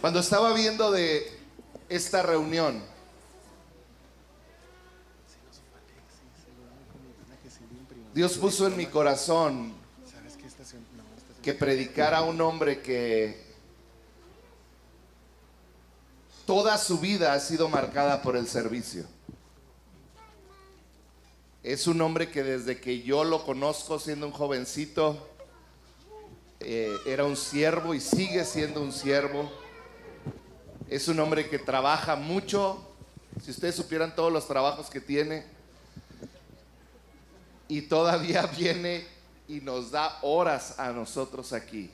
Cuando estaba viendo de esta reunión, Dios puso en mi corazón que predicara a un hombre que toda su vida ha sido marcada por el servicio. Es un hombre que desde que yo lo conozco siendo un jovencito, eh, era un siervo y sigue siendo un siervo. Es un hombre que trabaja mucho. Si ustedes supieran todos los trabajos que tiene. Y todavía viene y nos da horas a nosotros aquí.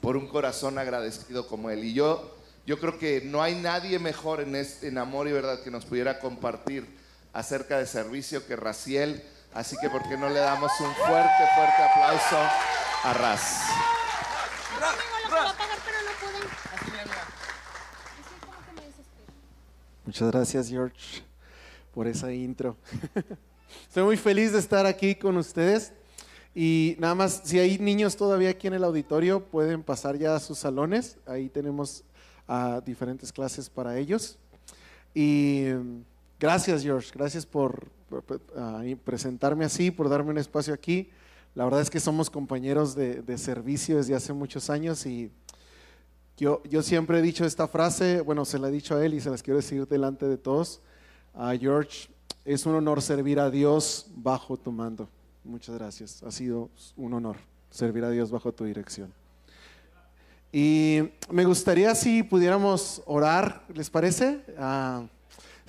Por un corazón agradecido como él. Y yo, yo creo que no hay nadie mejor en, este, en amor y verdad que nos pudiera compartir acerca de servicio que Raciel. Así que, ¿por qué no le damos un fuerte, fuerte aplauso a Raz? Muchas gracias, George, por esa intro. Estoy muy feliz de estar aquí con ustedes. Y nada más, si hay niños todavía aquí en el auditorio, pueden pasar ya a sus salones. Ahí tenemos diferentes clases para ellos. Y gracias, George. Gracias por, presentarme así, por darme un espacio aquí. La verdad es que somos compañeros de, servicio desde hace muchos años y yo, yo, siempre he dicho esta frase, bueno, se la he dicho a él y se las quiero decir delante de todos. A George, es un honor servir a Dios bajo tu mando. Muchas gracias. Ha sido un honor servir a Dios bajo tu dirección. Y me gustaría si pudiéramos orar, ¿les parece? Ah,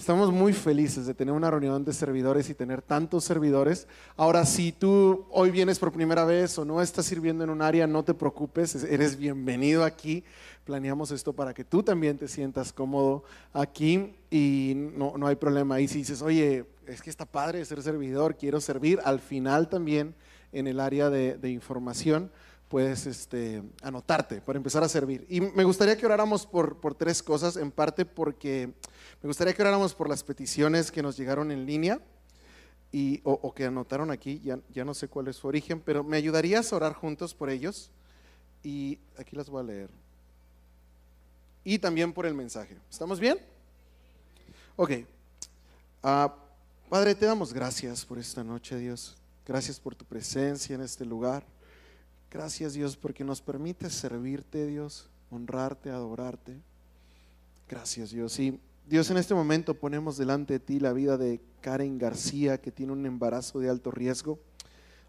Estamos muy felices de tener una reunión de servidores y tener tantos servidores. Ahora, si tú hoy vienes por primera vez o no estás sirviendo en un área, no te preocupes, eres bienvenido aquí. Planeamos esto para que tú también te sientas cómodo aquí y no, no hay problema. Y si dices, oye, es que está padre ser servidor, quiero servir, al final también en el área de, de información puedes este, anotarte para empezar a servir. Y me gustaría que oráramos por, por tres cosas, en parte porque me gustaría que oráramos por las peticiones que nos llegaron en línea y, o, que anotaron aquí, ya, no sé cuál es su origen, pero me ayudarías a orar juntos por ellos y aquí las voy a leer. Y también por el mensaje. ¿Estamos bien? Ok. Ah, Padre, te damos gracias por esta noche, Dios. Gracias por tu presencia en este lugar. Gracias Dios porque nos permites servirte Dios, honrarte, adorarte. Gracias Dios. Dios en este momento ponemos delante de ti la vida de Karen García que tiene un embarazo de alto riesgo.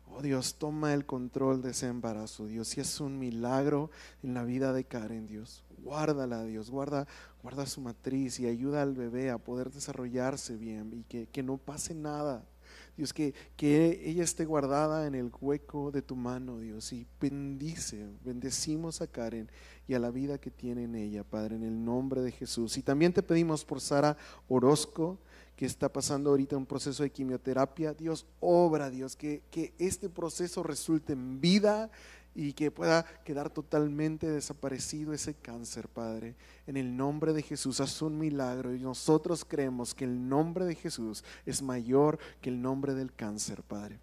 Oh Dios, toma el control de ese embarazo, Dios. Y es un milagro en la vida de Karen, Dios. Guárdala, Dios. Guarda, guarda su matriz y ayuda al bebé a poder desarrollarse bien y que, que no pase nada. Dios, que, que ella esté guardada en el hueco de tu mano, Dios, y bendice, bendecimos a Karen y a la vida que tiene en ella, Padre, en el nombre de Jesús. Y también te pedimos por Sara Orozco, que está pasando ahorita un proceso de quimioterapia. Dios, obra, Dios, que, que este proceso resulte en vida y que pueda quedar totalmente desaparecido ese cáncer, Padre. En el nombre de Jesús, haz un milagro y nosotros creemos que el nombre de Jesús es mayor que el nombre del cáncer, Padre.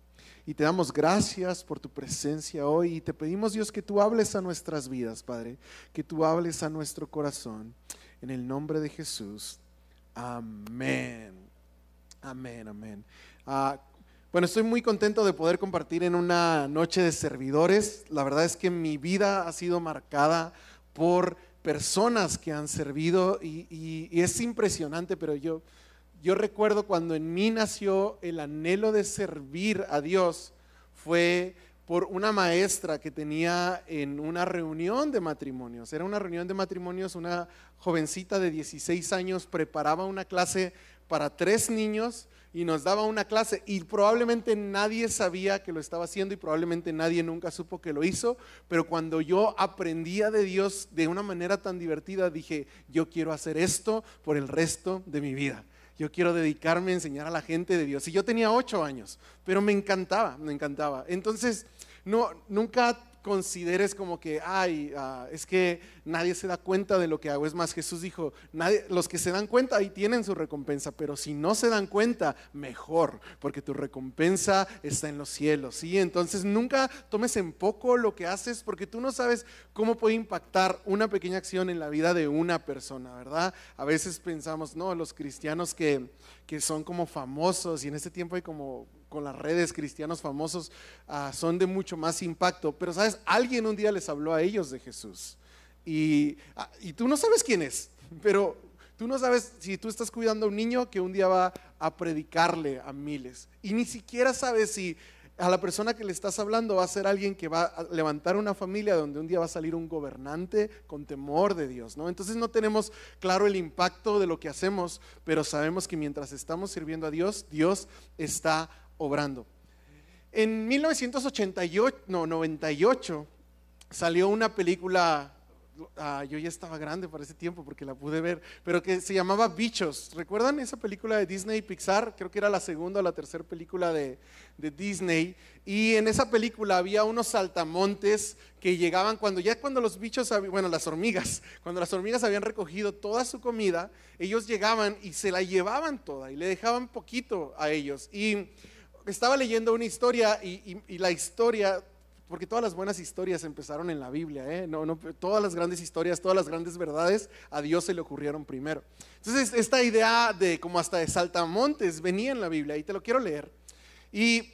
Y te damos gracias por tu presencia hoy y te pedimos, Dios, que tú hables a nuestras vidas, Padre, que tú hables a nuestro corazón. En el nombre de Jesús. Amén. Amén, amén. Ah, bueno, estoy muy contento de poder compartir en una noche de servidores. La verdad es que mi vida ha sido marcada por personas que han servido y, es impresionante, pero yo, yo recuerdo cuando en mí nació el anhelo de servir a Dios, fue por una maestra que tenía en una reunión de matrimonios. Era una reunión de matrimonios, una jovencita de 16 años preparaba una clase para tres niños y nos daba una clase y probablemente nadie sabía que lo estaba haciendo y probablemente nadie nunca supo que lo hizo, pero cuando yo aprendía de Dios de una manera tan divertida, dije, yo quiero hacer esto por el resto de mi vida. Yo quiero dedicarme a enseñar a la gente de Dios. Y yo tenía ocho años, pero me encantaba, me encantaba. Entonces, no, nunca consideres como que, ay, ah, es que nadie se da cuenta de lo que hago. Es más, Jesús dijo, nadie, los que se dan cuenta ahí tienen su recompensa, pero si no se dan cuenta, mejor, porque tu recompensa está en los cielos. ¿sí? Entonces nunca tomes en poco lo que haces, porque tú no sabes cómo puede impactar una pequeña acción en la vida de una persona, ¿verdad? A veces pensamos, no, los cristianos que, que son como famosos y en este tiempo hay como con las redes cristianos famosos ah, son de mucho más impacto. Pero sabes, alguien un día les habló a ellos de Jesús. Y, ah, y tú no sabes quién es, pero tú no sabes si tú estás cuidando a un niño que un día va a predicarle a miles. Y ni siquiera sabes si a la persona que le estás hablando va a ser alguien que va a levantar una familia donde un día va a salir un gobernante con temor de Dios, ¿no? Entonces no tenemos claro el impacto de lo que hacemos, pero sabemos que mientras estamos sirviendo a Dios, Dios está obrando. En 1988, no, 98, salió una película, ah, yo ya estaba grande para ese tiempo porque la pude ver, pero que se llamaba Bichos. ¿Recuerdan esa película de Disney y Pixar? Creo que era la segunda o la tercera película de, de Disney. Y en esa película había unos saltamontes que llegaban cuando ya cuando los bichos, bueno, las hormigas, cuando las hormigas habían recogido toda su comida, ellos llegaban y se la llevaban toda y le dejaban poquito a ellos. Y estaba leyendo una historia y, la historia, porque todas las buenas historias empezaron en la Biblia, ¿eh? todas las grandes historias, todas las grandes verdades a Dios se le ocurrieron primero. Entonces, esta idea de como hasta de saltamontes venía en la Biblia y te lo quiero leer. Y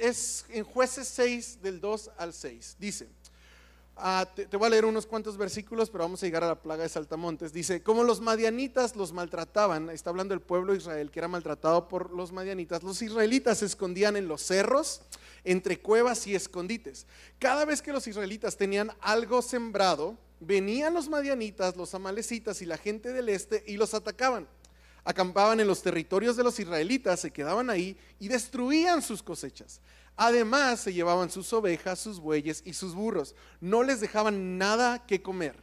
es en jueces 6 del 2 al 6. Dice, Ah, te, voy a leer unos cuantos versículos, pero vamos a llegar a la plaga de Saltamontes. Dice, como los madianitas los maltrataban, está hablando el pueblo de Israel que era maltratado por los madianitas, los israelitas se escondían en los cerros, entre cuevas y escondites. Cada vez que los israelitas tenían algo sembrado, venían los madianitas, los amalecitas y la gente del este y los atacaban. Acampaban en los territorios de los israelitas, se quedaban ahí y destruían sus cosechas. Además se llevaban sus ovejas, sus bueyes y sus burros. No les dejaban nada que comer.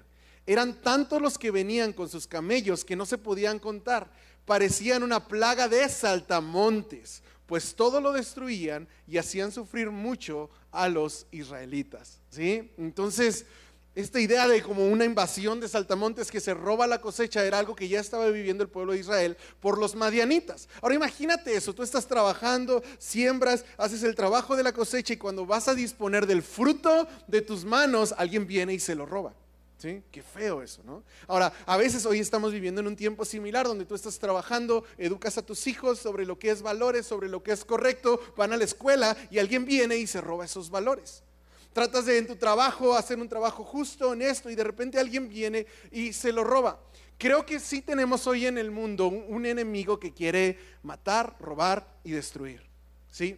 Eran tantos los que venían con sus camellos que no se podían contar. Parecían una plaga de saltamontes, pues todo lo destruían y hacían sufrir mucho a los israelitas. ¿sí? Entonces, esta idea de como una invasión de saltamontes que se roba la cosecha era algo que ya estaba viviendo el pueblo de Israel por los madianitas. Ahora imagínate eso, tú estás trabajando, siembras, haces el trabajo de la cosecha y cuando vas a disponer del fruto de tus manos, alguien viene y se lo roba. ¿Sí? Qué feo eso, ¿no? Ahora, a veces hoy estamos viviendo en un tiempo similar donde tú estás trabajando, educas a tus hijos sobre lo que es valores, sobre lo que es correcto, van a la escuela y alguien viene y se roba esos valores. Tratas de en tu trabajo hacer un trabajo justo, honesto, y de repente alguien viene y se lo roba. Creo que sí tenemos hoy en el mundo un, enemigo que quiere matar, robar y destruir. ¿Sí?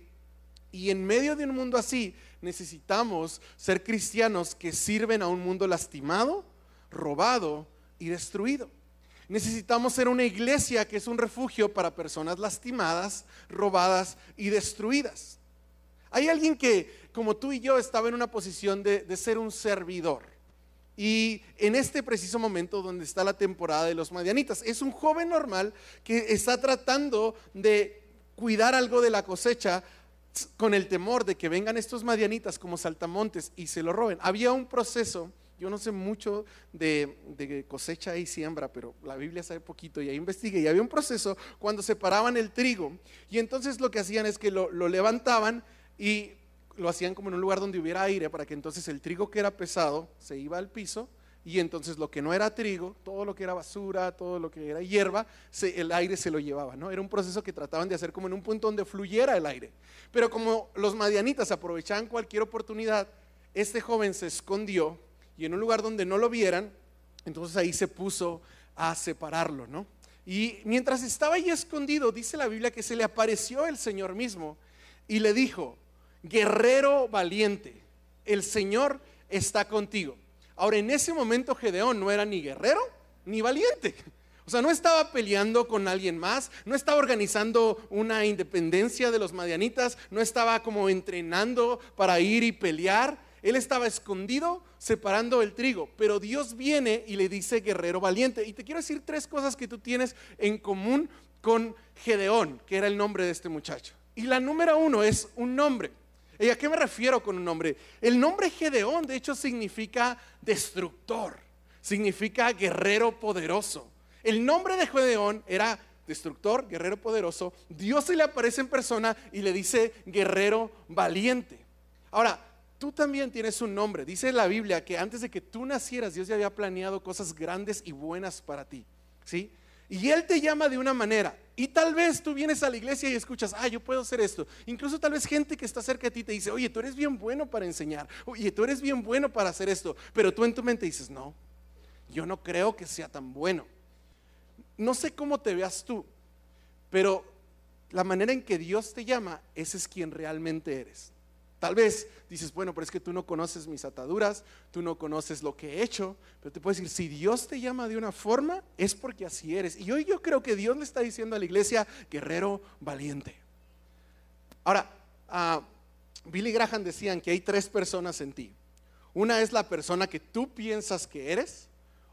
Y en medio de un mundo así, necesitamos ser cristianos que sirven a un mundo lastimado, robado y destruido. Necesitamos ser una iglesia que es un refugio para personas lastimadas, robadas y destruidas. Hay alguien que como tú y yo, estaba en una posición de, ser un servidor. Y en este preciso momento donde está la temporada de los madianitas, es un joven normal que está tratando de cuidar algo de la cosecha con el temor de que vengan estos madianitas como saltamontes y se lo roben. Había un proceso, yo no sé mucho de, cosecha y siembra, pero la Biblia sabe poquito y ahí investigué. Y había un proceso cuando separaban el trigo y entonces lo que hacían es que lo, lo levantaban y lo hacían como en un lugar donde hubiera aire para que entonces el trigo que era pesado se iba al piso y entonces lo que no era trigo, todo lo que era basura, todo lo que era hierba, el aire se lo llevaba, ¿no? Era un proceso que trataban de hacer como en un punto donde fluyera el aire. Pero como los madianitas aprovechaban cualquier oportunidad, este joven se escondió y en un lugar donde no lo vieran, entonces ahí se puso a separarlo, ¿no? Y mientras estaba ahí escondido, dice la Biblia que se le apareció el Señor mismo y le dijo, guerrero valiente, el Señor está contigo. Ahora, en ese momento Gedeón no era ni guerrero ni valiente. O sea, no estaba peleando con alguien más, no estaba organizando una independencia de los madianitas, no estaba como entrenando para ir y pelear. Él estaba escondido separando el trigo, pero Dios viene y le dice guerrero valiente. Y te quiero decir tres cosas que tú tienes en común con Gedeón, que era el nombre de este muchacho. Y la número uno es un nombre. ¿Y a qué me refiero con un nombre? El nombre Gedeón, de hecho, significa destructor, significa guerrero poderoso. El nombre de Gedeón era destructor, guerrero poderoso. Dios se le aparece en persona y le dice guerrero valiente. Ahora, tú también tienes un nombre. Dice la Biblia que antes de que tú nacieras, Dios ya había planeado cosas grandes y buenas para ti. ¿Sí? Y Él te llama de una manera. Y tal vez tú vienes a la iglesia y escuchas, ah, yo puedo hacer esto. Incluso tal vez gente que está cerca de ti te dice, oye, tú eres bien bueno para enseñar. Oye, tú eres bien bueno para hacer esto. Pero tú en tu mente dices, no, yo no creo que sea tan bueno. No sé cómo te veas tú, pero la manera en que Dios te llama, ese es quien realmente eres. Tal vez dices, bueno, pero es que tú no conoces mis ataduras, tú no conoces lo que he hecho, pero te puedo decir, si Dios te llama de una forma, es porque así eres. Y hoy yo creo que Dios le está diciendo a la iglesia, guerrero valiente. Ahora, uh, Billy Graham decían que hay tres personas en ti. Una es la persona que tú piensas que eres,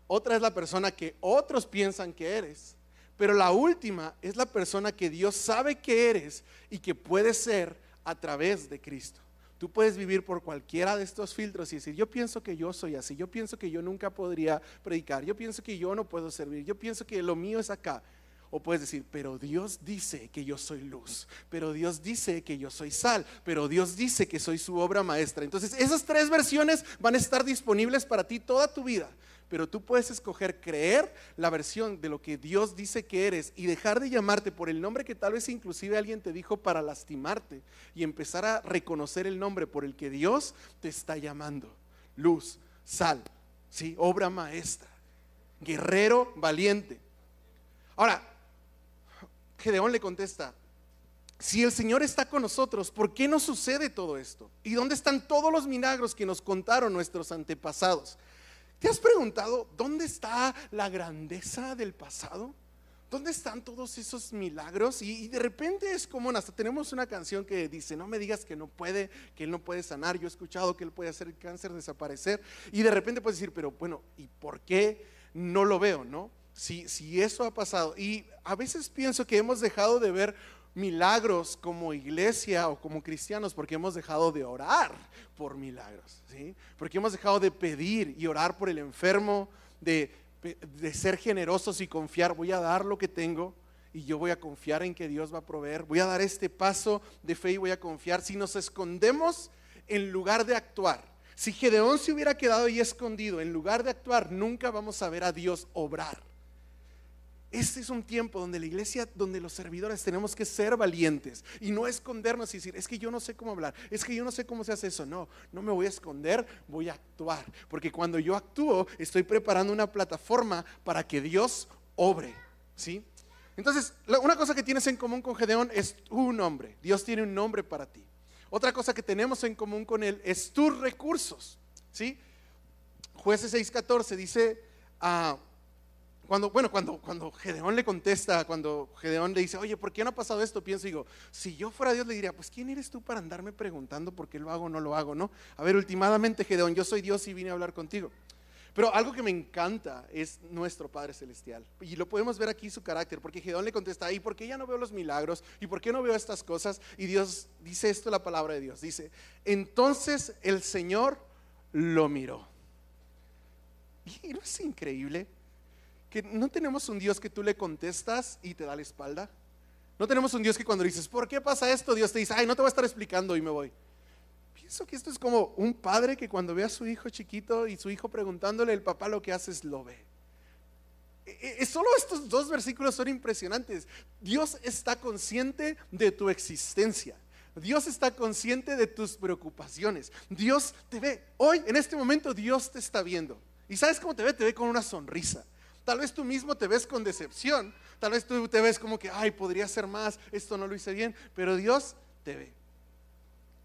otra es la persona que otros piensan que eres, pero la última es la persona que Dios sabe que eres y que puede ser a través de Cristo. Tú puedes vivir por cualquiera de estos filtros y decir, yo pienso que yo soy así, yo pienso que yo nunca podría predicar, yo pienso que yo no puedo servir, yo pienso que lo mío es acá. O puedes decir, pero Dios dice que yo soy luz, pero Dios dice que yo soy sal, pero Dios dice que soy su obra maestra. Entonces esas tres versiones van a estar disponibles para ti toda tu vida pero tú puedes escoger creer la versión de lo que Dios dice que eres y dejar de llamarte por el nombre que tal vez inclusive alguien te dijo para lastimarte y empezar a reconocer el nombre por el que Dios te está llamando. Luz, sal, ¿sí? obra maestra, guerrero valiente. Ahora, Gedeón le contesta, si el Señor está con nosotros, ¿por qué no sucede todo esto? ¿Y dónde están todos los milagros que nos contaron nuestros antepasados? ¿Te has preguntado dónde está la grandeza del pasado? ¿Dónde están todos esos milagros? Y, de repente es como, hasta tenemos una canción que dice, no me digas que no puede, que Él no puede sanar. Yo he escuchado que Él puede hacer el cáncer desaparecer. Y de repente puedes decir, pero bueno, ¿y por qué no lo veo? ¿No? Si, si eso ha pasado. Y a veces pienso que hemos dejado de ver milagros como iglesia o como cristianos porque hemos dejado de orar por milagros, ¿sí? Porque hemos dejado de pedir y orar por el enfermo, de, de ser generosos y confiar, voy a dar lo que tengo y yo voy a confiar en que Dios va a proveer, voy a dar este paso de fe y voy a confiar. Si nos escondemos en lugar de actuar, si Gedeón se hubiera quedado ahí escondido, en lugar de actuar, nunca vamos a ver a Dios obrar. Este es un tiempo donde la iglesia, donde los servidores tenemos que ser valientes y no escondernos y decir, es que yo no sé cómo hablar, es que yo no sé cómo se hace eso. No, no me voy a esconder, voy a actuar. Porque cuando yo actúo, estoy preparando una plataforma para que Dios obre. ¿Sí? Entonces, una cosa que tienes en común con Gedeón es tu nombre. Dios tiene un nombre para ti. Otra cosa que tenemos en común con él es tus recursos. ¿Sí? Jueces 6:14 dice, ah, cuando, bueno, cuando, cuando Gedeón le contesta, cuando Gedeón le dice, oye, ¿por qué no ha pasado esto? Pienso y digo, si yo fuera Dios le diría, pues ¿quién eres tú para andarme preguntando por qué lo hago o no lo hago, no? A ver, últimamente Gedeón, yo soy Dios y vine a hablar contigo. Pero algo que me encanta es nuestro Padre Celestial. Y lo podemos ver aquí su carácter, porque Gedeón le contesta, ¿y por qué ya no veo los milagros? ¿Y por qué no veo estas cosas? Y Dios dice esto, la palabra de Dios. Dice, entonces el Señor lo miró. ¿Y no es increíble? Que no tenemos un Dios que tú le contestas y te da la espalda. No tenemos un Dios que cuando dices, ¿por qué pasa esto? Dios te dice, ay, no te voy a estar explicando y me voy. Pienso que esto es como un padre que cuando ve a su hijo chiquito y su hijo preguntándole, el papá lo que hace es lo ve. E, e, solo estos dos versículos son impresionantes. Dios está consciente de tu existencia. Dios está consciente de tus preocupaciones. Dios te ve. Hoy, en este momento, Dios te está viendo. ¿Y sabes cómo te ve? Te ve con una sonrisa. Tal vez tú mismo te ves con decepción. Tal vez tú te ves como que, ay, podría ser más, esto no lo hice bien. Pero Dios te ve.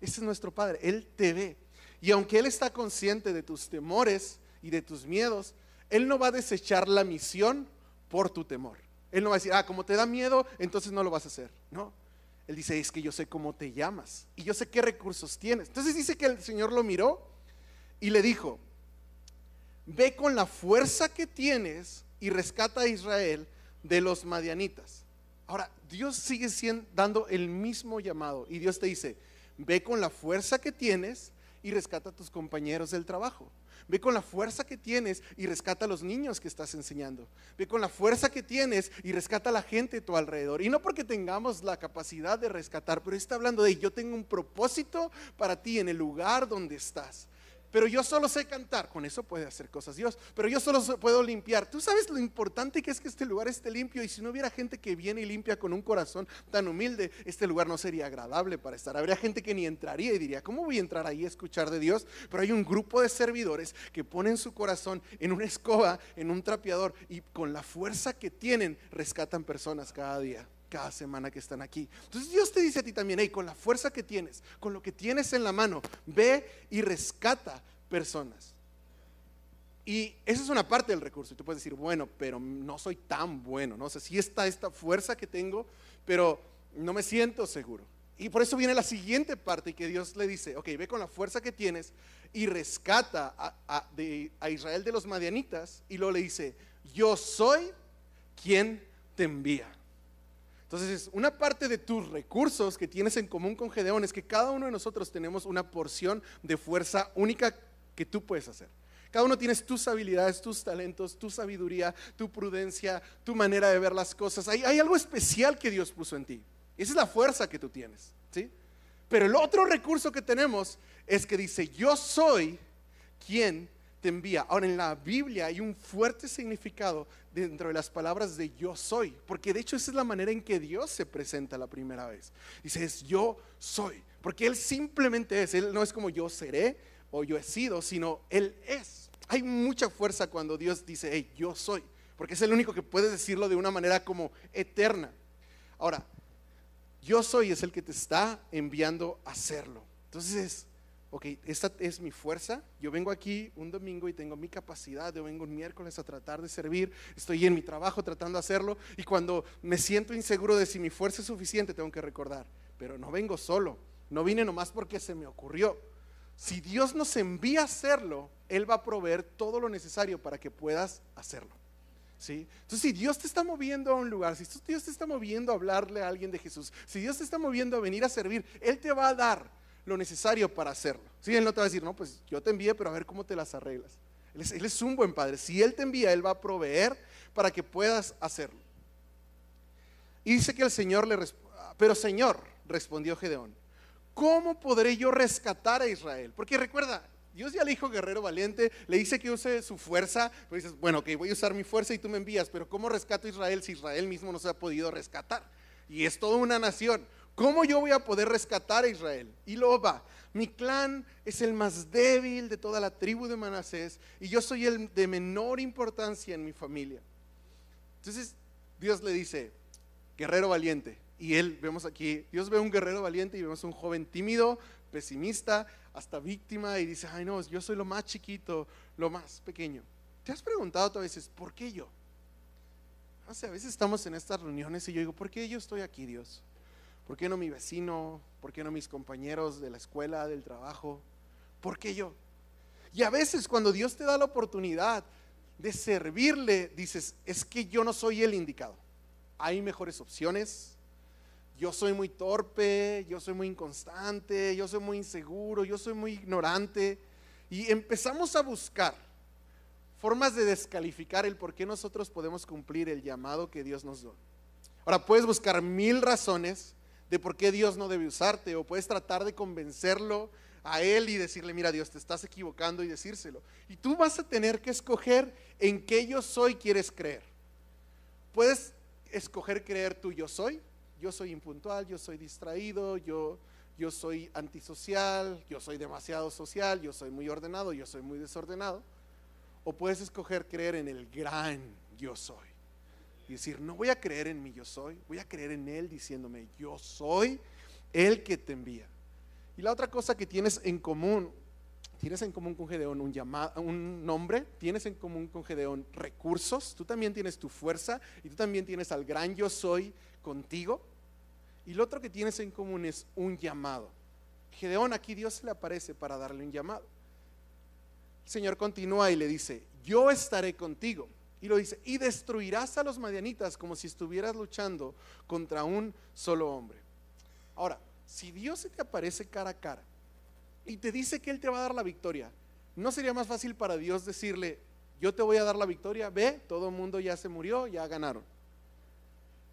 Ese es nuestro Padre. Él te ve. Y aunque Él está consciente de tus temores y de tus miedos, Él no va a desechar la misión por tu temor. Él no va a decir, ah, como te da miedo, entonces no lo vas a hacer. No. Él dice, es que yo sé cómo te llamas y yo sé qué recursos tienes. Entonces dice que el Señor lo miró y le dijo, ve con la fuerza que tienes y rescata a Israel de los madianitas. Ahora, Dios sigue siendo, dando el mismo llamado y Dios te dice, ve con la fuerza que tienes y rescata a tus compañeros del trabajo. Ve con la fuerza que tienes y rescata a los niños que estás enseñando. Ve con la fuerza que tienes y rescata a la gente a tu alrededor. Y no porque tengamos la capacidad de rescatar, pero está hablando de yo tengo un propósito para ti en el lugar donde estás pero yo solo sé cantar, con eso puede hacer cosas Dios, pero yo solo puedo limpiar. Tú sabes lo importante que es que este lugar esté limpio y si no hubiera gente que viene y limpia con un corazón tan humilde, este lugar no sería agradable para estar. Habría gente que ni entraría y diría, ¿cómo voy a entrar ahí a escuchar de Dios? Pero hay un grupo de servidores que ponen su corazón en una escoba, en un trapeador y con la fuerza que tienen rescatan personas cada día cada semana que están aquí. Entonces Dios te dice a ti también, hey, con la fuerza que tienes, con lo que tienes en la mano, ve y rescata personas. Y esa es una parte del recurso. Y tú puedes decir, bueno, pero no soy tan bueno, ¿no? sé si está esta fuerza que tengo, pero no me siento seguro. Y por eso viene la siguiente parte que Dios le dice, ok, ve con la fuerza que tienes y rescata a, a Israel de los madianitas. Y luego le dice, yo soy quien te envía. Entonces, una parte de tus recursos que tienes en común con Gedeón es que cada uno de nosotros tenemos una porción de fuerza única que tú puedes hacer. Cada uno tienes tus habilidades, tus talentos, tu sabiduría, tu prudencia, tu manera de ver las cosas. Hay, algo especial que Dios puso en ti. Esa es la fuerza que tú tienes. ¿sí? Pero el otro recurso que tenemos es que dice, yo soy quien te envía. Ahora en la Biblia hay un fuerte significado dentro de las palabras de yo soy, porque de hecho esa es la manera en que Dios se presenta la primera vez. Dice, es yo soy, porque Él simplemente es, Él no es como yo seré o yo he sido, sino Él es. Hay mucha fuerza cuando Dios dice, hey, yo soy, porque es el único que puede decirlo de una manera como eterna. Ahora, yo soy es el que te está enviando a hacerlo. Entonces, ok, esta es mi fuerza, yo vengo aquí un domingo y tengo mi capacidad, yo vengo un miércoles a tratar de servir, estoy en mi trabajo tratando de hacerlo y cuando me siento inseguro de si mi fuerza es suficiente, tengo que recordar, pero no vengo solo, no vine nomás porque se me ocurrió. Si Dios nos envía a hacerlo, Él va a proveer todo lo necesario para que puedas hacerlo. ¿Sí? Entonces, si Dios te está moviendo a un lugar, si Dios te está moviendo a hablarle a alguien de Jesús, si Dios te está moviendo a venir a servir, Él te va a dar lo necesario para hacerlo. Si Él no te va a decir, no, pues yo te envié, pero a ver cómo te las arreglas. Él es, él es un buen padre. Si Él te envía, Él va a proveer para que puedas hacerlo. Y dice que el Señor le respondió, pero Señor, respondió Gedeón, ¿cómo podré yo rescatar a Israel? Porque recuerda, Dios ya le dijo guerrero valiente, le dice que use su fuerza, pues dices, bueno, que voy a usar mi fuerza y tú me envías, pero ¿cómo rescato a Israel si Israel mismo no se ha podido rescatar? Y es toda una nación. ¿Cómo yo voy a poder rescatar a Israel? Y luego va, mi clan es el más débil de toda la tribu de Manasés y yo soy el de menor importancia en mi familia. Entonces Dios le dice, guerrero valiente. Y él, vemos aquí, Dios ve un guerrero valiente y vemos un joven tímido, pesimista, hasta víctima y dice, ay no, yo soy lo más chiquito, lo más pequeño. ¿Te has preguntado a veces, ¿por qué yo? No sé, a veces estamos en estas reuniones y yo digo, ¿por qué yo estoy aquí, Dios? ¿Por qué no mi vecino? ¿Por qué no mis compañeros de la escuela, del trabajo? ¿Por qué yo? Y a veces cuando Dios te da la oportunidad de servirle, dices, es que yo no soy el indicado. Hay mejores opciones. Yo soy muy torpe, yo soy muy inconstante, yo soy muy inseguro, yo soy muy ignorante. Y empezamos a buscar formas de descalificar el por qué nosotros podemos cumplir el llamado que Dios nos dio. Ahora, puedes buscar mil razones de por qué Dios no debe usarte o puedes tratar de convencerlo a Él y decirle, mira Dios, te estás equivocando y decírselo. Y tú vas a tener que escoger en qué yo soy quieres creer. Puedes escoger creer tú yo soy, yo soy impuntual, yo soy distraído, yo, yo soy antisocial, yo soy demasiado social, yo soy muy ordenado, yo soy muy desordenado. O puedes escoger creer en el gran yo soy y decir, no voy a creer en mí yo soy, voy a creer en Él diciéndome, yo soy el que te envía. Y la otra cosa que tienes en común, tienes en común con Gedeón un, un nombre, tienes en común con Gedeón recursos, tú también tienes tu fuerza y tú también tienes al gran yo soy contigo. Y lo otro que tienes en común es un llamado. Gedeón aquí Dios le aparece para darle un llamado. El Señor continúa y le dice, yo estaré contigo y lo dice, y destruirás a los madianitas como si estuvieras luchando contra un solo hombre. Ahora, si Dios se te aparece cara a cara y te dice que Él te va a dar la victoria, ¿no sería más fácil para Dios decirle, yo te voy a dar la victoria, ve, todo el mundo ya se murió, ya ganaron?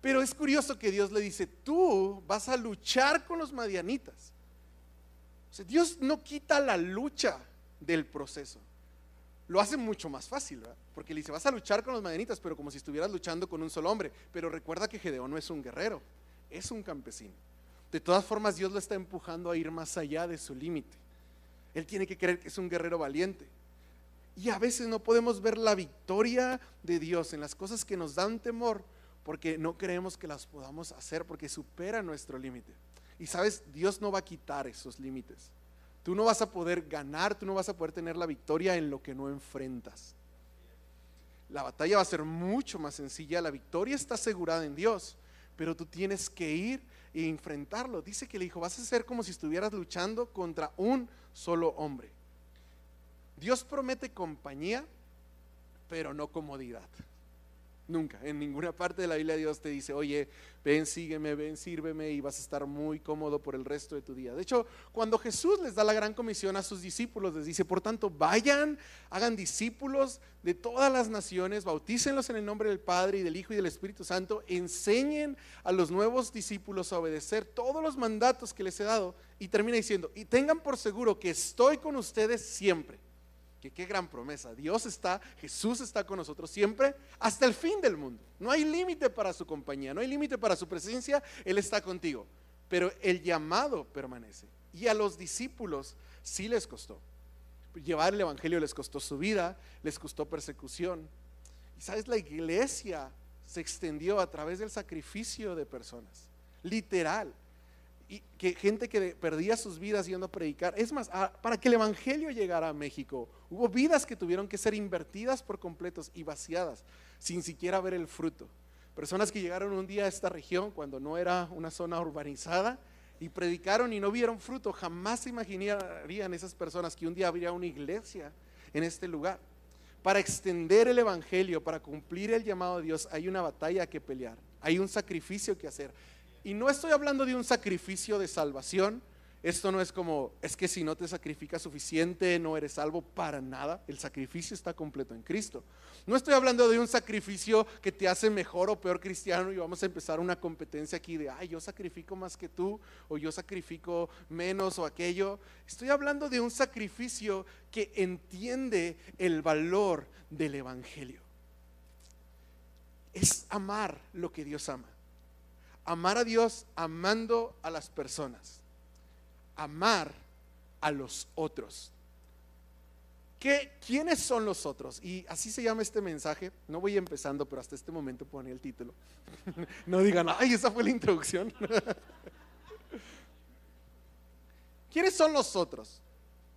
Pero es curioso que Dios le dice, tú vas a luchar con los madianitas. Dios no quita la lucha del proceso. Lo hace mucho más fácil, ¿verdad? Porque le dice, vas a luchar con los madianitas, pero como si estuvieras luchando con un solo hombre. Pero recuerda que Gedeón no es un guerrero, es un campesino. De todas formas, Dios lo está empujando a ir más allá de su límite. Él tiene que creer que es un guerrero valiente. Y a veces no podemos ver la victoria de Dios en las cosas que nos dan temor porque no creemos que las podamos hacer porque supera nuestro límite. Y sabes, Dios no va a quitar esos límites. Tú no vas a poder ganar, tú no vas a poder tener la victoria en lo que no enfrentas. La batalla va a ser mucho más sencilla, la victoria está asegurada en Dios, pero tú tienes que ir e enfrentarlo. Dice que le dijo, vas a ser como si estuvieras luchando contra un solo hombre. Dios promete compañía, pero no comodidad. Nunca, en ninguna parte de la Biblia Dios te dice, oye, ven, sígueme, ven, sírveme y vas a estar muy cómodo por el resto de tu día. De hecho, cuando Jesús les da la gran comisión a sus discípulos, les dice, por tanto, vayan, hagan discípulos de todas las naciones, bautícenlos en el nombre del Padre y del Hijo y del Espíritu Santo, enseñen a los nuevos discípulos a obedecer todos los mandatos que les he dado. Y termina diciendo, y tengan por seguro que estoy con ustedes siempre qué gran promesa. Dios está, Jesús está con nosotros siempre hasta el fin del mundo. No hay límite para su compañía, no hay límite para su presencia, Él está contigo. Pero el llamado permanece. Y a los discípulos sí les costó. Llevar el Evangelio les costó su vida, les costó persecución. Y sabes, la iglesia se extendió a través del sacrificio de personas. Literal y que gente que perdía sus vidas yendo a predicar. Es más, para que el Evangelio llegara a México, hubo vidas que tuvieron que ser invertidas por completos y vaciadas, sin siquiera ver el fruto. Personas que llegaron un día a esta región cuando no era una zona urbanizada y predicaron y no vieron fruto. Jamás se imaginarían esas personas que un día habría una iglesia en este lugar. Para extender el Evangelio, para cumplir el llamado de Dios, hay una batalla que pelear, hay un sacrificio que hacer. Y no estoy hablando de un sacrificio de salvación. Esto no es como, es que si no te sacrificas suficiente, no eres salvo para nada. El sacrificio está completo en Cristo. No estoy hablando de un sacrificio que te hace mejor o peor cristiano y vamos a empezar una competencia aquí de, ay, yo sacrifico más que tú o yo sacrifico menos o aquello. Estoy hablando de un sacrificio que entiende el valor del Evangelio. Es amar lo que Dios ama amar a Dios amando a las personas, amar a los otros. ¿Qué, ¿Quiénes son los otros? Y así se llama este mensaje. No voy empezando, pero hasta este momento pone el título. no digan, ay, esa fue la introducción. ¿Quiénes son los otros?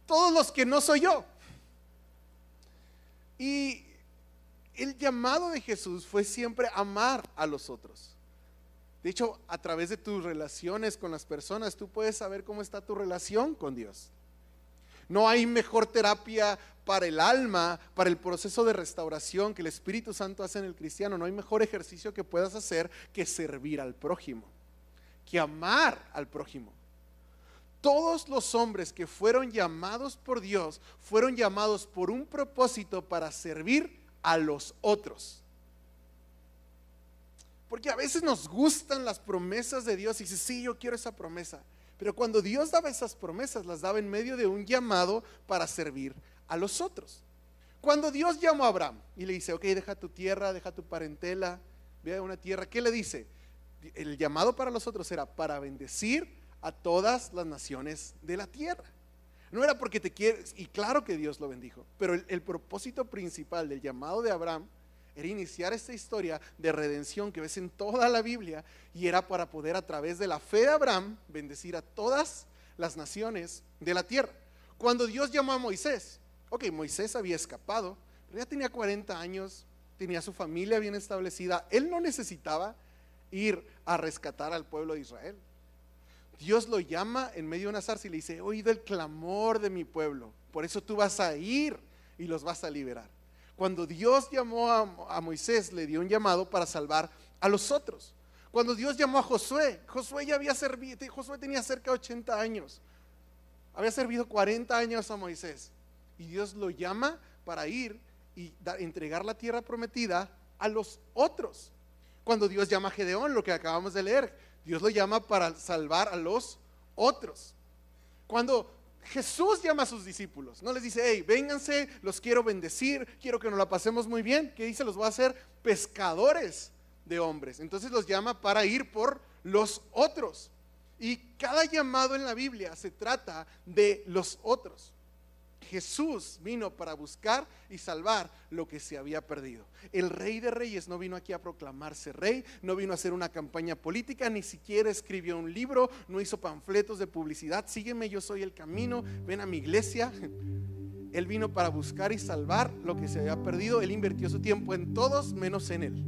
Todos los que no soy yo. Y el llamado de Jesús fue siempre amar a los otros. De hecho, a través de tus relaciones con las personas, tú puedes saber cómo está tu relación con Dios. No hay mejor terapia para el alma, para el proceso de restauración que el Espíritu Santo hace en el cristiano. No hay mejor ejercicio que puedas hacer que servir al prójimo, que amar al prójimo. Todos los hombres que fueron llamados por Dios fueron llamados por un propósito para servir a los otros. Porque a veces nos gustan las promesas de Dios y dice, sí, yo quiero esa promesa. Pero cuando Dios daba esas promesas, las daba en medio de un llamado para servir a los otros. Cuando Dios llamó a Abraham y le dice, ok, deja tu tierra, deja tu parentela, ve a una tierra, ¿qué le dice? El llamado para los otros era para bendecir a todas las naciones de la tierra. No era porque te quieres, y claro que Dios lo bendijo, pero el propósito principal del llamado de Abraham era iniciar esta historia de redención que ves en toda la Biblia y era para poder a través de la fe de Abraham bendecir a todas las naciones de la tierra. Cuando Dios llamó a Moisés, ok, Moisés había escapado, pero ya tenía 40 años, tenía su familia bien establecida, él no necesitaba ir a rescatar al pueblo de Israel. Dios lo llama en medio de una zarza y le dice, he oído el clamor de mi pueblo, por eso tú vas a ir y los vas a liberar. Cuando Dios llamó a, Moisés, le dio un llamado para salvar a los otros. Cuando Dios llamó a Josué, Josué ya había servido, Josué tenía cerca de 80 años. Había servido 40 años a Moisés. Y Dios lo llama para ir y entregar la tierra prometida a los otros. Cuando Dios llama a Gedeón, lo que acabamos de leer, Dios lo llama para salvar a los otros. Cuando Jesús llama a sus discípulos, no les dice, hey, vénganse, los quiero bendecir, quiero que nos la pasemos muy bien. ¿Qué dice? Los voy a hacer pescadores de hombres. Entonces los llama para ir por los otros. Y cada llamado en la Biblia se trata de los otros. Jesús vino para buscar y salvar lo que se había perdido. El rey de reyes no vino aquí a proclamarse rey, no vino a hacer una campaña política, ni siquiera escribió un libro, no hizo panfletos de publicidad, sígueme, yo soy el camino, ven a mi iglesia. Él vino para buscar y salvar lo que se había perdido, él invirtió su tiempo en todos menos en él.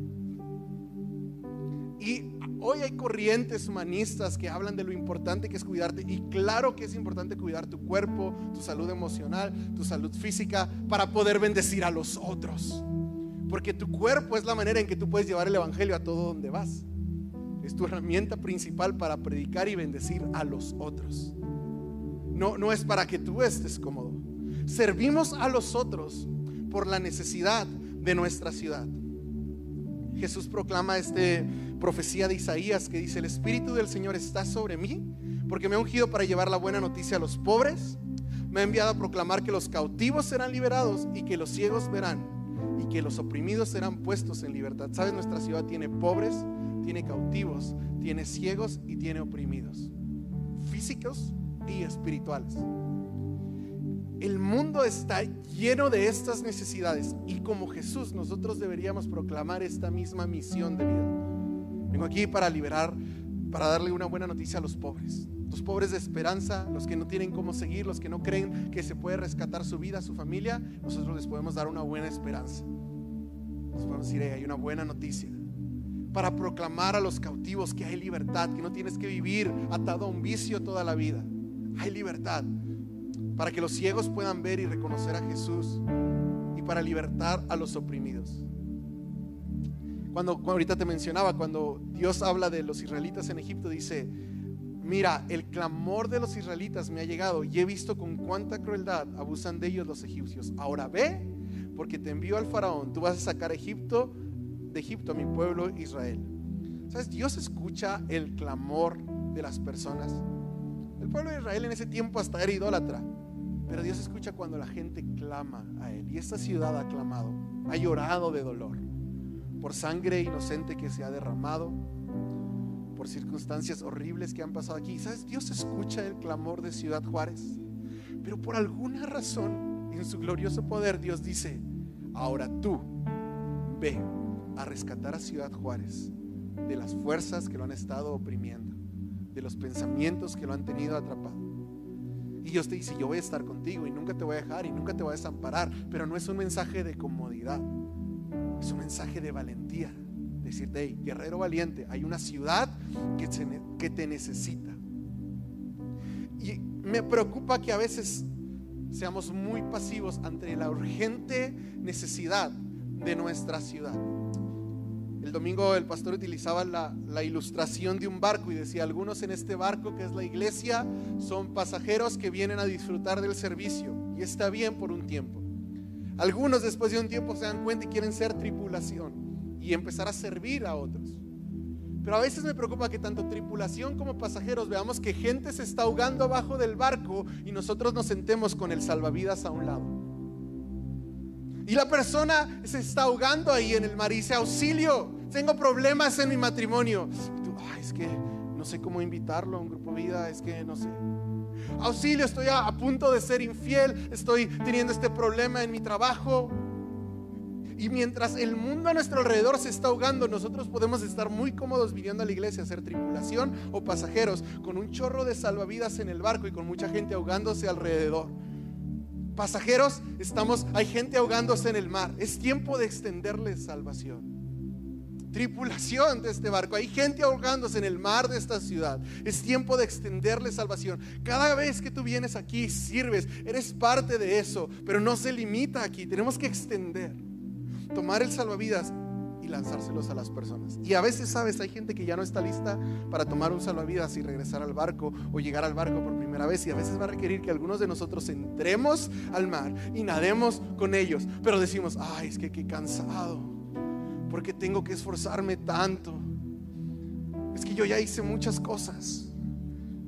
Y hoy hay corrientes humanistas que hablan de lo importante que es cuidarte. Y claro que es importante cuidar tu cuerpo, tu salud emocional, tu salud física, para poder bendecir a los otros. Porque tu cuerpo es la manera en que tú puedes llevar el Evangelio a todo donde vas. Es tu herramienta principal para predicar y bendecir a los otros. No, no es para que tú estés cómodo. Servimos a los otros por la necesidad de nuestra ciudad. Jesús proclama este profecía de Isaías que dice, el Espíritu del Señor está sobre mí porque me ha ungido para llevar la buena noticia a los pobres, me ha enviado a proclamar que los cautivos serán liberados y que los ciegos verán y que los oprimidos serán puestos en libertad. ¿Sabes? Nuestra ciudad tiene pobres, tiene cautivos, tiene ciegos y tiene oprimidos, físicos y espirituales. El mundo está lleno de estas necesidades y como Jesús nosotros deberíamos proclamar esta misma misión de vida. Vengo aquí para liberar, para darle una buena noticia a los pobres. Los pobres de esperanza, los que no tienen cómo seguir, los que no creen que se puede rescatar su vida, su familia, nosotros les podemos dar una buena esperanza. Les podemos decir, hay una buena noticia. Para proclamar a los cautivos que hay libertad, que no tienes que vivir atado a un vicio toda la vida. Hay libertad. Para que los ciegos puedan ver y reconocer a Jesús. Y para libertar a los oprimidos. Cuando, ahorita te mencionaba, cuando Dios habla de los israelitas en Egipto, dice, mira, el clamor de los israelitas me ha llegado y he visto con cuánta crueldad abusan de ellos los egipcios. Ahora ve, porque te envío al faraón, tú vas a sacar a Egipto, de Egipto a mi pueblo Israel. ¿Sabes? Dios escucha el clamor de las personas. El pueblo de Israel en ese tiempo hasta era idólatra, pero Dios escucha cuando la gente clama a Él. Y esta ciudad ha clamado, ha llorado de dolor por sangre inocente que se ha derramado, por circunstancias horribles que han pasado aquí. ¿Sabes? Dios escucha el clamor de Ciudad Juárez, pero por alguna razón, en su glorioso poder, Dios dice, ahora tú ve a rescatar a Ciudad Juárez de las fuerzas que lo han estado oprimiendo, de los pensamientos que lo han tenido atrapado. Y Dios te dice, yo voy a estar contigo y nunca te voy a dejar y nunca te voy a desamparar, pero no es un mensaje de comodidad es un mensaje de valentía. Decirte, hey, guerrero valiente, hay una ciudad que, que te necesita. Y me preocupa que a veces seamos muy pasivos ante la urgente necesidad de nuestra ciudad. El domingo el pastor utilizaba la, ilustración de un barco y decía, algunos en este barco que es la iglesia son pasajeros que vienen a disfrutar del servicio y está bien por un tiempo. Algunos después de un tiempo se dan cuenta y quieren ser tripulación y empezar a servir a otros. Pero a veces me preocupa que tanto tripulación como pasajeros veamos que gente se está ahogando abajo del barco y nosotros nos sentemos con el salvavidas a un lado. Y la persona se está ahogando ahí en el mar y dice, auxilio, tengo problemas en mi matrimonio. es que no sé cómo invitarlo a un grupo de vida, es que no sé. Auxilio, estoy a, punto de ser infiel, estoy teniendo este problema en mi trabajo. Y mientras el mundo a nuestro alrededor se está ahogando, nosotros podemos estar muy cómodos viniendo a la iglesia a ser tripulación o pasajeros, con un chorro de salvavidas en el barco y con mucha gente ahogándose alrededor. Pasajeros, estamos, hay gente ahogándose en el mar. Es tiempo de extenderles salvación tripulación de este barco. Hay gente ahogándose en el mar de esta ciudad. Es tiempo de extenderle salvación. Cada vez que tú vienes aquí, sirves, eres parte de eso, pero no se limita aquí. Tenemos que extender, tomar el salvavidas lanzárselos a las personas. Y a veces, sabes, hay gente que ya no está lista para tomar un salvavidas y regresar al barco o llegar al barco por primera vez. Y a veces va a requerir que algunos de nosotros entremos al mar y nademos con ellos. Pero decimos, ay, es que qué cansado. porque tengo que esforzarme tanto? Es que yo ya hice muchas cosas.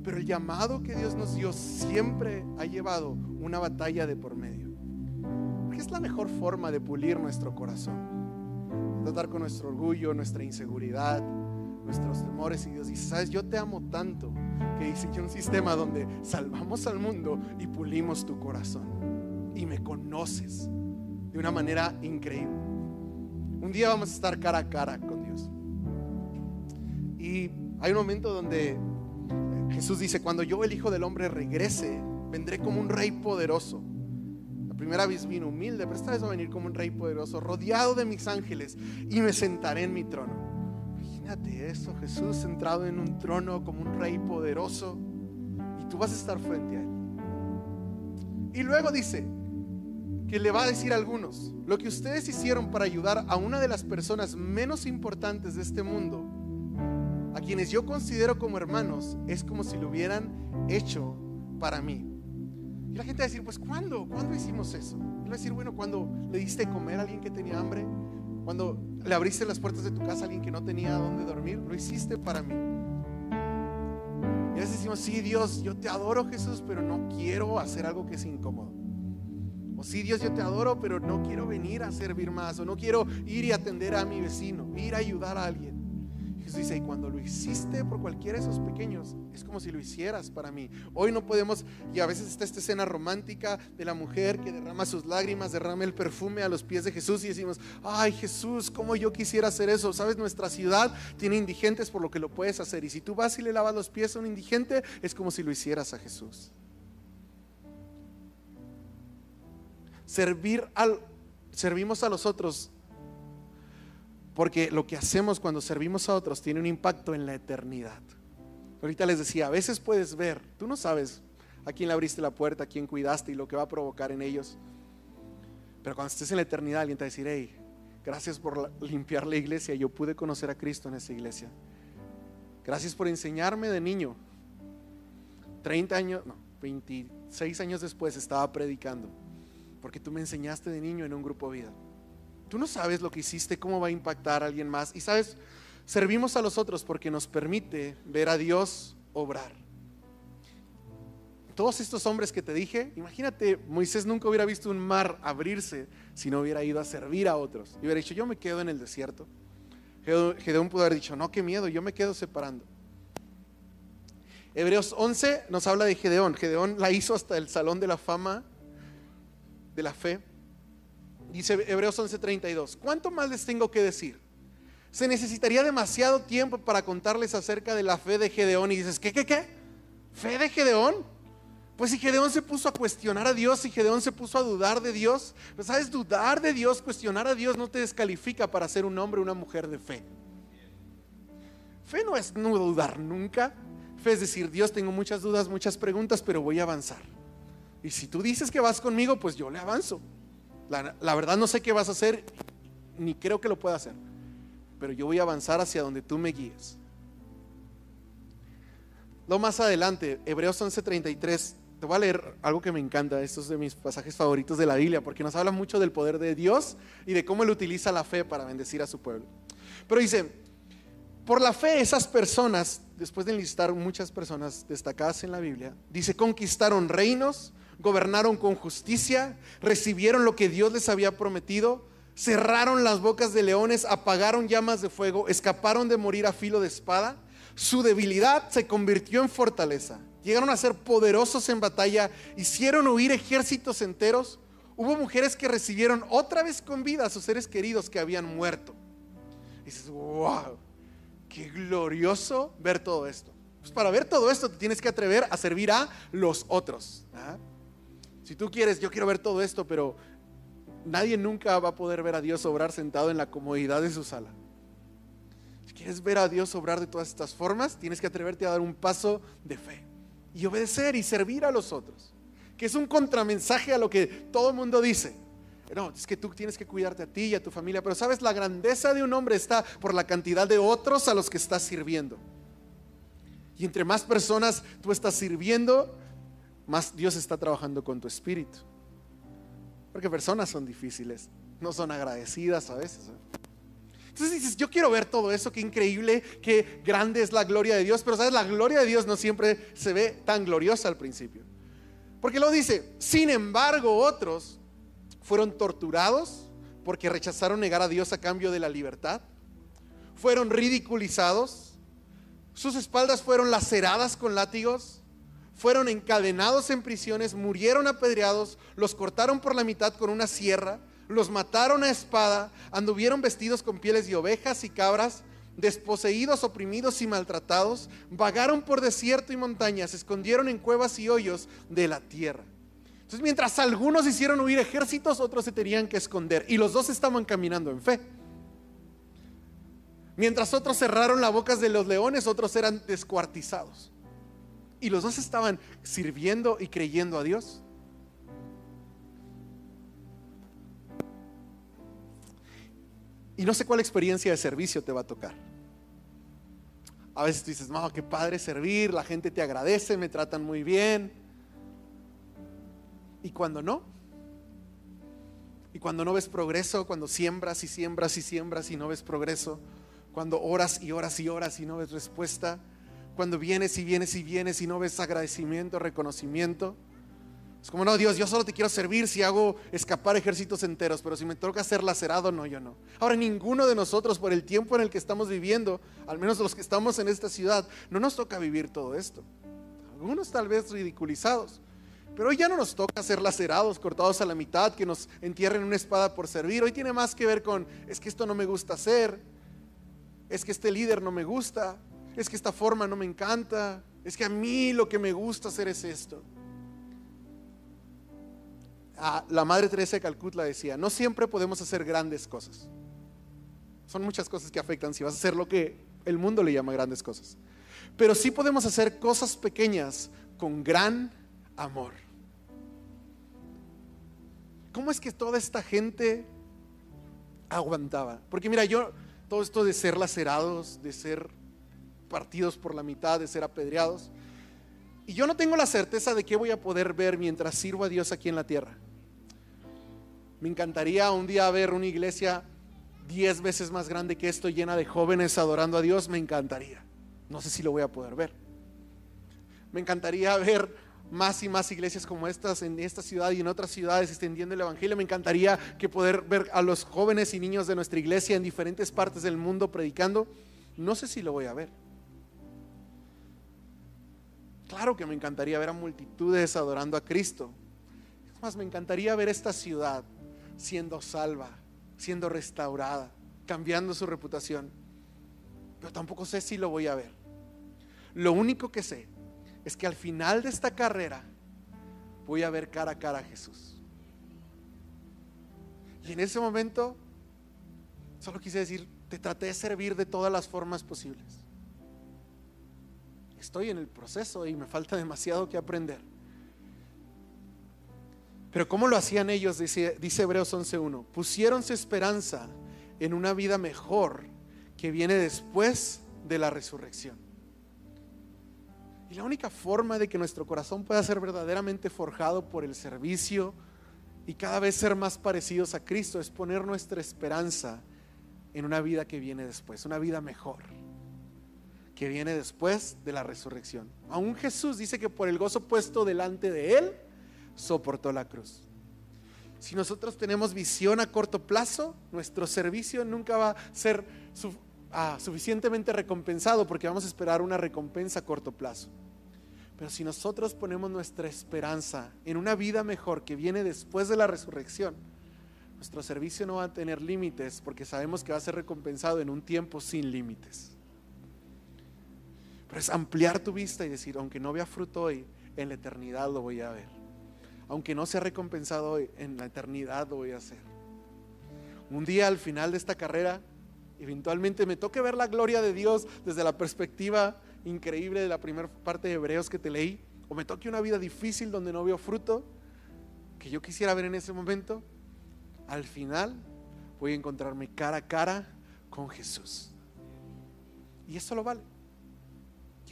Pero el llamado que Dios nos dio siempre ha llevado una batalla de por medio. Porque es la mejor forma de pulir nuestro corazón tratar con nuestro orgullo, nuestra inseguridad, nuestros temores. Y Dios dice, sabes, yo te amo tanto que hice un sistema donde salvamos al mundo y pulimos tu corazón. Y me conoces de una manera increíble. Un día vamos a estar cara a cara con Dios. Y hay un momento donde Jesús dice, cuando yo el Hijo del Hombre regrese, vendré como un rey poderoso primera vez vino humilde, pero esta vez va a venir como un rey poderoso, rodeado de mis ángeles, y me sentaré en mi trono. Imagínate eso, Jesús sentado en un trono como un rey poderoso, y tú vas a estar frente a él. Y luego dice que le va a decir a algunos, lo que ustedes hicieron para ayudar a una de las personas menos importantes de este mundo, a quienes yo considero como hermanos, es como si lo hubieran hecho para mí. Y la gente va a decir, pues ¿cuándo? ¿Cuándo hicimos eso? Y va a decir, bueno, cuando le diste comer a alguien que tenía hambre, cuando le abriste las puertas de tu casa a alguien que no tenía dónde dormir, lo hiciste para mí. Y a veces decimos, sí, Dios, yo te adoro Jesús, pero no quiero hacer algo que es incómodo. O sí, Dios, yo te adoro, pero no quiero venir a servir más. O no quiero ir y atender a mi vecino, ir a ayudar a alguien dice, y cuando lo hiciste por cualquiera de esos pequeños, es como si lo hicieras para mí. Hoy no podemos, y a veces está esta escena romántica de la mujer que derrama sus lágrimas, derrama el perfume a los pies de Jesús y decimos, ay Jesús, como yo quisiera hacer eso. Sabes, nuestra ciudad tiene indigentes por lo que lo puedes hacer. Y si tú vas y le lavas los pies a un indigente, es como si lo hicieras a Jesús. Servir al, servimos a los otros porque lo que hacemos cuando servimos a otros tiene un impacto en la eternidad. Ahorita les decía, a veces puedes ver, tú no sabes a quién le abriste la puerta, a quién cuidaste y lo que va a provocar en ellos. Pero cuando estés en la eternidad, alguien te va a decir, hey, gracias por limpiar la iglesia, yo pude conocer a Cristo en esa iglesia. Gracias por enseñarme de niño. 30 años, no, 26 años después estaba predicando, porque tú me enseñaste de niño en un grupo vida. Tú no sabes lo que hiciste, cómo va a impactar a alguien más. Y sabes, servimos a los otros porque nos permite ver a Dios obrar. Todos estos hombres que te dije, imagínate, Moisés nunca hubiera visto un mar abrirse si no hubiera ido a servir a otros. Y hubiera dicho, yo me quedo en el desierto. Gedeón pudo haber dicho, no, qué miedo, yo me quedo separando. Hebreos 11 nos habla de Gedeón. Gedeón la hizo hasta el salón de la fama de la fe. Dice Hebreos 11:32, ¿cuánto más les tengo que decir? Se necesitaría demasiado tiempo para contarles acerca de la fe de Gedeón y dices, ¿qué, qué, qué? ¿Fe de Gedeón? Pues si Gedeón se puso a cuestionar a Dios, y Gedeón se puso a dudar de Dios, pues sabes, dudar de Dios, cuestionar a Dios no te descalifica para ser un hombre o una mujer de fe. Fe no es no dudar nunca. Fe es decir, Dios, tengo muchas dudas, muchas preguntas, pero voy a avanzar. Y si tú dices que vas conmigo, pues yo le avanzo. La, verdad no sé qué vas a hacer, ni creo que lo pueda hacer, pero yo voy a avanzar hacia donde tú me guíes. Lo más adelante, Hebreos 11:33, te voy a leer algo que me encanta, esto es de mis pasajes favoritos de la Biblia, porque nos habla mucho del poder de Dios y de cómo Él utiliza la fe para bendecir a su pueblo. Pero dice, por la fe esas personas, después de enlistar muchas personas destacadas en la Biblia, dice, conquistaron reinos, gobernaron con justicia, recibieron lo que Dios les había prometido, cerraron las bocas de leones, apagaron llamas de fuego, escaparon de morir a filo de espada. Su debilidad se convirtió en fortaleza. Llegaron a ser poderosos en batalla, hicieron huir ejércitos enteros. Hubo mujeres que recibieron otra vez con vida a sus seres queridos que habían muerto. Dices, wow, qué glorioso ver todo esto. Pues para ver todo esto te tienes que atrever a servir a los otros. ¿ah? Si tú quieres, yo quiero ver todo esto, pero nadie nunca va a poder ver a Dios obrar sentado en la comodidad de su sala. Si quieres ver a Dios obrar de todas estas formas, tienes que atreverte a dar un paso de fe y obedecer y servir a los otros, que es un contramensaje a lo que todo el mundo dice. no, es que tú tienes que cuidarte a ti y a tu familia, pero sabes, la grandeza de un hombre está por la cantidad de otros a los que estás sirviendo. Y entre más personas tú estás sirviendo, más Dios está trabajando con tu espíritu. Porque personas son difíciles, no son agradecidas a veces. ¿eh? Entonces dices, yo quiero ver todo eso, qué increíble, qué grande es la gloria de Dios, pero sabes, la gloria de Dios no siempre se ve tan gloriosa al principio. Porque lo dice, sin embargo otros fueron torturados porque rechazaron negar a Dios a cambio de la libertad, fueron ridiculizados, sus espaldas fueron laceradas con látigos, fueron encadenados en prisiones, murieron apedreados, los cortaron por la mitad con una sierra, los mataron a espada, anduvieron vestidos con pieles de ovejas y cabras, desposeídos, oprimidos y maltratados, vagaron por desierto y montañas, se escondieron en cuevas y hoyos de la tierra. Entonces, mientras algunos hicieron huir ejércitos, otros se tenían que esconder. Y los dos estaban caminando en fe. Mientras otros cerraron las bocas de los leones, otros eran descuartizados. Y los dos estaban sirviendo y creyendo a Dios. Y no sé cuál experiencia de servicio te va a tocar. A veces tú dices, no, qué padre servir, la gente te agradece, me tratan muy bien. Y cuando no, y cuando no ves progreso, cuando siembras y siembras y siembras y no ves progreso, cuando oras y oras y oras y no ves respuesta, cuando vienes y vienes y vienes y no ves agradecimiento, reconocimiento, es como, no, Dios, yo solo te quiero servir si hago escapar ejércitos enteros, pero si me toca ser lacerado, no, yo no. Ahora, ninguno de nosotros, por el tiempo en el que estamos viviendo, al menos los que estamos en esta ciudad, no nos toca vivir todo esto. Algunos tal vez ridiculizados, pero hoy ya no nos toca ser lacerados, cortados a la mitad, que nos entierren una espada por servir. Hoy tiene más que ver con, es que esto no me gusta hacer, es que este líder no me gusta, es que esta forma no me encanta, es que a mí lo que me gusta hacer es esto la Madre Teresa de Calcuta decía, no siempre podemos hacer grandes cosas. Son muchas cosas que afectan si vas a hacer lo que el mundo le llama grandes cosas. Pero sí podemos hacer cosas pequeñas con gran amor. ¿Cómo es que toda esta gente aguantaba? Porque mira, yo, todo esto de ser lacerados, de ser partidos por la mitad, de ser apedreados, y yo no tengo la certeza de qué voy a poder ver mientras sirvo a Dios aquí en la tierra. Me encantaría un día ver una iglesia diez veces más grande que esto, llena de jóvenes adorando a Dios. Me encantaría. No sé si lo voy a poder ver. Me encantaría ver más y más iglesias como estas en esta ciudad y en otras ciudades extendiendo el Evangelio. Me encantaría que poder ver a los jóvenes y niños de nuestra iglesia en diferentes partes del mundo predicando. No sé si lo voy a ver. Claro que me encantaría ver a multitudes adorando a Cristo. Es más, me encantaría ver esta ciudad siendo salva, siendo restaurada, cambiando su reputación. Pero tampoco sé si lo voy a ver. Lo único que sé es que al final de esta carrera voy a ver cara a cara a Jesús. Y en ese momento solo quise decir, te traté de servir de todas las formas posibles estoy en el proceso y me falta demasiado que aprender. Pero ¿cómo lo hacían ellos? Dice, Hebreos 11.1. Pusieron su esperanza en una vida mejor que viene después de la resurrección. Y la única forma de que nuestro corazón pueda ser verdaderamente forjado por el servicio y cada vez ser más parecidos a Cristo es poner nuestra esperanza en una vida que viene después, una vida mejor que viene después de la resurrección. Aún Jesús dice que por el gozo puesto delante de él, soportó la cruz. Si nosotros tenemos visión a corto plazo, nuestro servicio nunca va a ser ah, suficientemente recompensado porque vamos a esperar una recompensa a corto plazo. Pero si nosotros ponemos nuestra esperanza en una vida mejor que viene después de la resurrección, nuestro servicio no va a tener límites porque sabemos que va a ser recompensado en un tiempo sin límites. Pero es ampliar tu vista y decir, aunque no vea fruto hoy, en la eternidad lo voy a ver. Aunque no sea recompensado hoy, en la eternidad lo voy a hacer. Un día al final de esta carrera, eventualmente me toque ver la gloria de Dios desde la perspectiva increíble de la primera parte de Hebreos que te leí, o me toque una vida difícil donde no veo fruto, que yo quisiera ver en ese momento. al final voy a encontrarme cara a cara con Jesús. Y eso lo vale.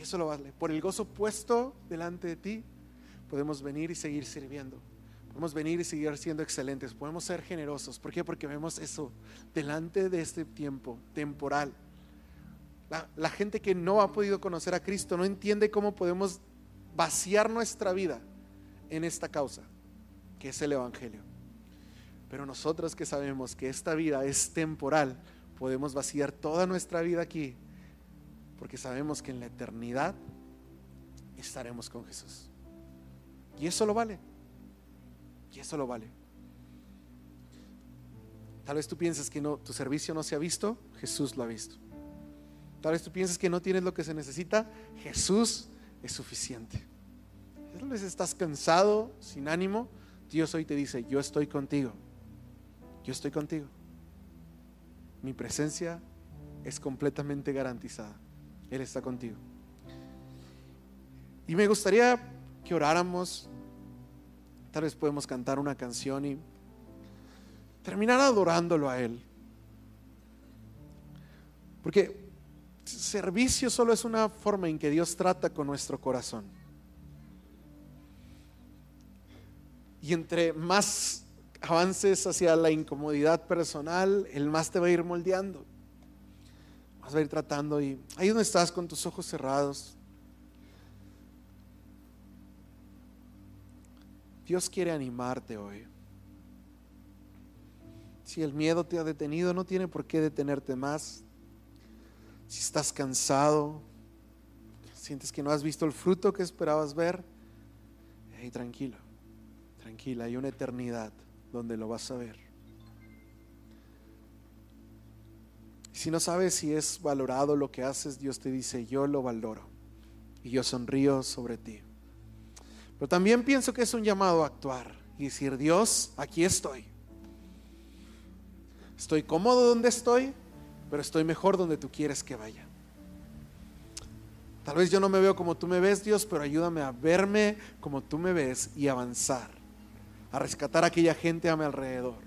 Y eso lo vale. Por el gozo puesto delante de ti, podemos venir y seguir sirviendo. Podemos venir y seguir siendo excelentes. Podemos ser generosos. ¿Por qué? Porque vemos eso delante de este tiempo temporal. La, la gente que no ha podido conocer a Cristo no entiende cómo podemos vaciar nuestra vida en esta causa, que es el Evangelio. Pero nosotros que sabemos que esta vida es temporal, podemos vaciar toda nuestra vida aquí, porque sabemos que en la eternidad estaremos con Jesús. Y eso lo vale. Y eso lo vale. Tal vez tú pienses que no, tu servicio no se ha visto, Jesús lo ha visto. Tal vez tú pienses que no tienes lo que se necesita, Jesús es suficiente. Tal vez estás cansado, sin ánimo, Dios hoy te dice, yo estoy contigo. Yo estoy contigo. Mi presencia es completamente garantizada. Él está contigo. Y me gustaría que oráramos. Tal vez podemos cantar una canción y terminar adorándolo a Él. Porque servicio solo es una forma en que Dios trata con nuestro corazón. Y entre más avances hacia la incomodidad personal, el más te va a ir moldeando. Vas a ir tratando y ahí donde estás con tus ojos cerrados. Dios quiere animarte hoy. Si el miedo te ha detenido, no tiene por qué detenerte más. Si estás cansado, sientes que no has visto el fruto que esperabas ver, hey, tranquilo, tranquila, hay una eternidad donde lo vas a ver. Si no sabes si es valorado lo que haces, Dios te dice, yo lo valoro y yo sonrío sobre ti. Pero también pienso que es un llamado a actuar y decir, Dios, aquí estoy. Estoy cómodo donde estoy, pero estoy mejor donde tú quieres que vaya. Tal vez yo no me veo como tú me ves, Dios, pero ayúdame a verme como tú me ves y avanzar a rescatar a aquella gente a mi alrededor,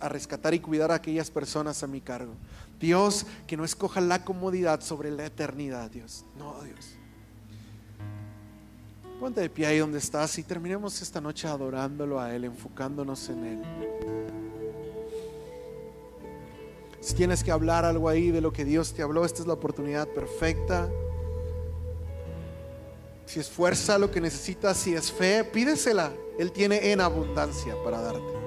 a rescatar y cuidar a aquellas personas a mi cargo. Dios, que no escoja la comodidad sobre la eternidad, Dios. No, Dios. Ponte de pie ahí donde estás y terminemos esta noche adorándolo a Él, enfocándonos en Él. Si tienes que hablar algo ahí de lo que Dios te habló, esta es la oportunidad perfecta. Si es fuerza lo que necesitas, si es fe, pídesela. Él tiene en abundancia para darte.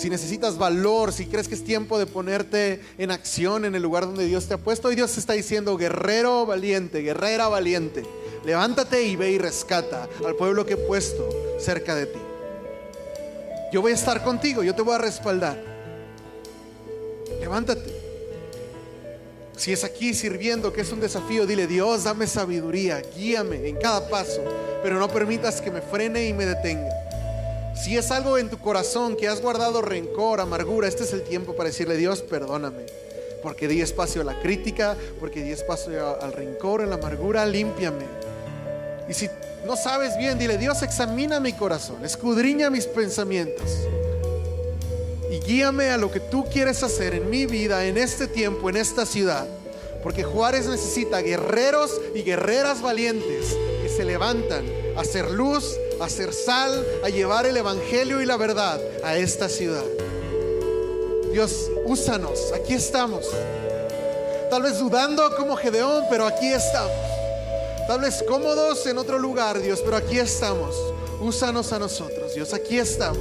Si necesitas valor, si crees que es tiempo de ponerte en acción en el lugar donde Dios te ha puesto, hoy Dios te está diciendo, guerrero valiente, guerrera valiente, levántate y ve y rescata al pueblo que he puesto cerca de ti. Yo voy a estar contigo, yo te voy a respaldar. Levántate. Si es aquí sirviendo, que es un desafío, dile, Dios, dame sabiduría, guíame en cada paso, pero no permitas que me frene y me detenga. Si es algo en tu corazón que has guardado rencor, amargura, este es el tiempo para decirle, Dios, perdóname. Porque di espacio a la crítica, porque di espacio al rencor, a la amargura, límpiame. Y si no sabes bien, dile, Dios, examina mi corazón, escudriña mis pensamientos y guíame a lo que tú quieres hacer en mi vida, en este tiempo, en esta ciudad. Porque Juárez necesita guerreros y guerreras valientes que se levantan a hacer luz, a hacer sal, a llevar el Evangelio y la verdad a esta ciudad. Dios, úsanos, aquí estamos. Tal vez dudando como Gedeón, pero aquí estamos. Tal vez cómodos en otro lugar, Dios, pero aquí estamos. Úsanos a nosotros, Dios, aquí estamos.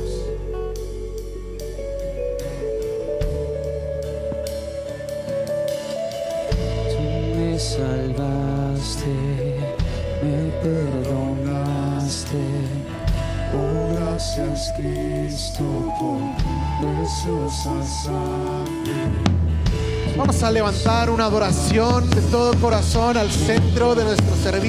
salvaste, me perdonaste. Oh, gracias Cristo por Vamos a levantar una adoración de todo corazón al centro de nuestro servicio.